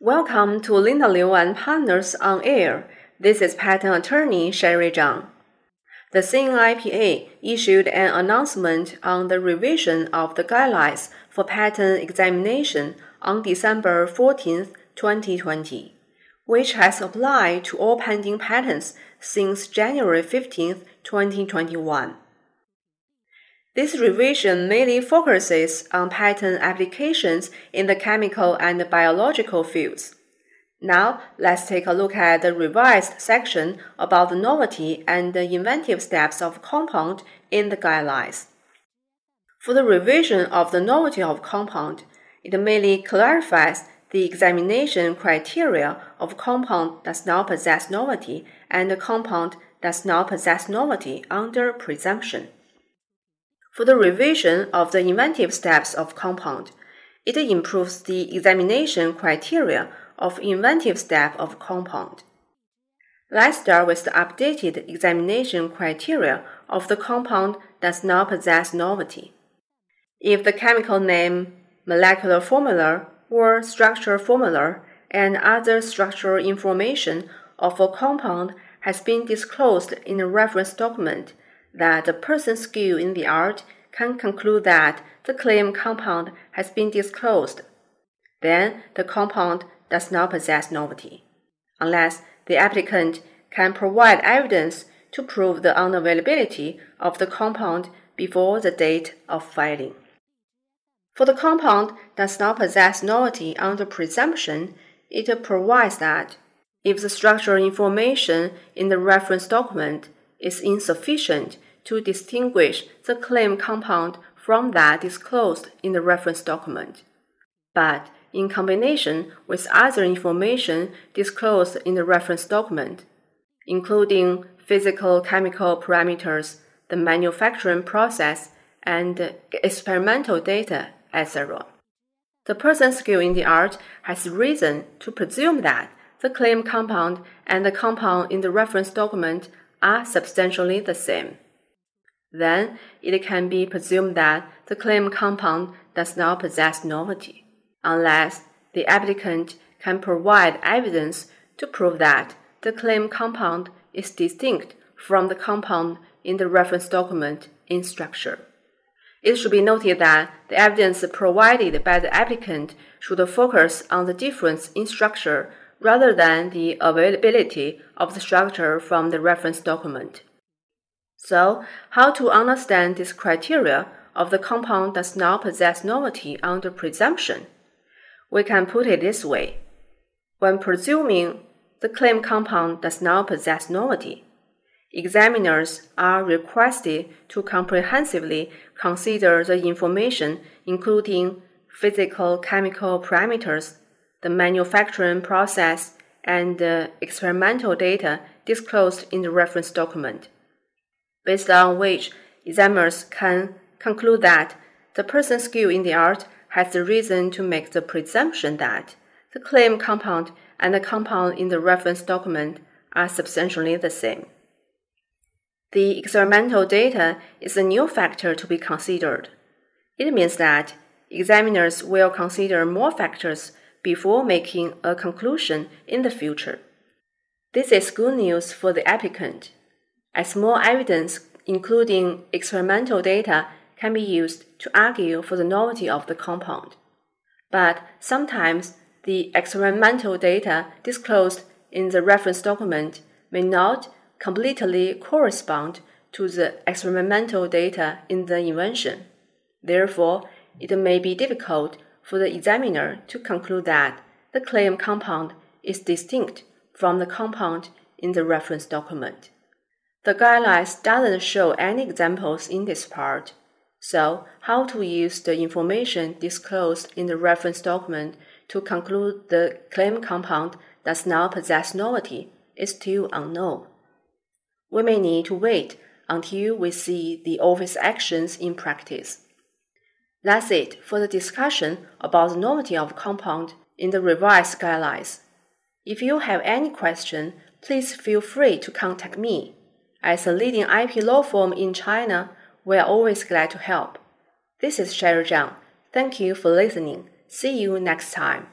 Welcome to Linda Liu and Partners on Air. This is patent attorney Sherry Zhang. The CNIPA issued an announcement on the revision of the guidelines for patent examination on December 14, 2020, which has applied to all pending patents since January 15, 2021. This revision mainly focuses on patent applications in the chemical and biological fields. Now, let's take a look at the revised section about the novelty and the inventive steps of compound in the guidelines. For the revision of the novelty of compound, it mainly clarifies the examination criteria of compound does not possess novelty and the compound does not possess novelty under presumption. For the revision of the inventive steps of compound, it improves the examination criteria of inventive step of compound. Let's start with the updated examination criteria of the compound that does not possess novelty. If the chemical name, molecular formula, or structural formula and other structural information of a compound has been disclosed in a reference document, that the person skilled in the art can conclude that the claimed compound has been disclosed. Then the compound does not possess novelty, unless the applicant can provide evidence to prove the unavailability of the compound before the date of filing. For the compound does not possess novelty under presumption, it provides that if the structural information in the reference document is insufficient to distinguish the claim compound from that disclosed in the reference document. But in combination with other information disclosed in the reference document, including physical chemical parameters, the manufacturing process, and experimental data, etc. The person skilled in the art has reason to presume that the claim compound and the compound in the reference document are substantially the same then it can be presumed that the claimed compound does not possess novelty, unless the applicant can provide evidence to prove that the claimed compound is distinct from the compound in the reference document in structure. It should be noted that the evidence provided by the applicant should focus on the difference in structure rather than the availability of the structure from the reference document. So, how to understand this criteria of the compound does not possess novelty under presumption? We can put it this way. When presuming the claimed compound does not possess novelty, examiners are requested to comprehensively consider the information including physical chemical parameters, the manufacturing process, and the experimental data disclosed in the reference document based on which examiners can conclude that the person skilled in the art has the reason to make the presumption that the claim compound and the compound in the reference document are substantially the same. The experimental data is a new factor to be considered. It means that examiners will consider more factors before making a conclusion in the future. This is good news for the applicant as more evidence, including experimental data, can be used to argue for the novelty of the compound. But sometimes the experimental data disclosed in the reference document may not completely correspond to the experimental data in the invention. Therefore, it may be difficult for the examiner to conclude that the claimed compound is distinct from the compound in the reference document. The guidelines doesn't show any examples in this part. So, how to use the information disclosed in the reference document to conclude the claim compound does not possess novelty is still unknown. We may need to wait until we see the office actions in practice. That's it for the discussion about the novelty of compound in the revised guidelines. If you have any question, please feel free to contact me. As a leading IP law firm in China, we are always glad to help. This is Sherry Zhang. Thank you for listening. See you next time.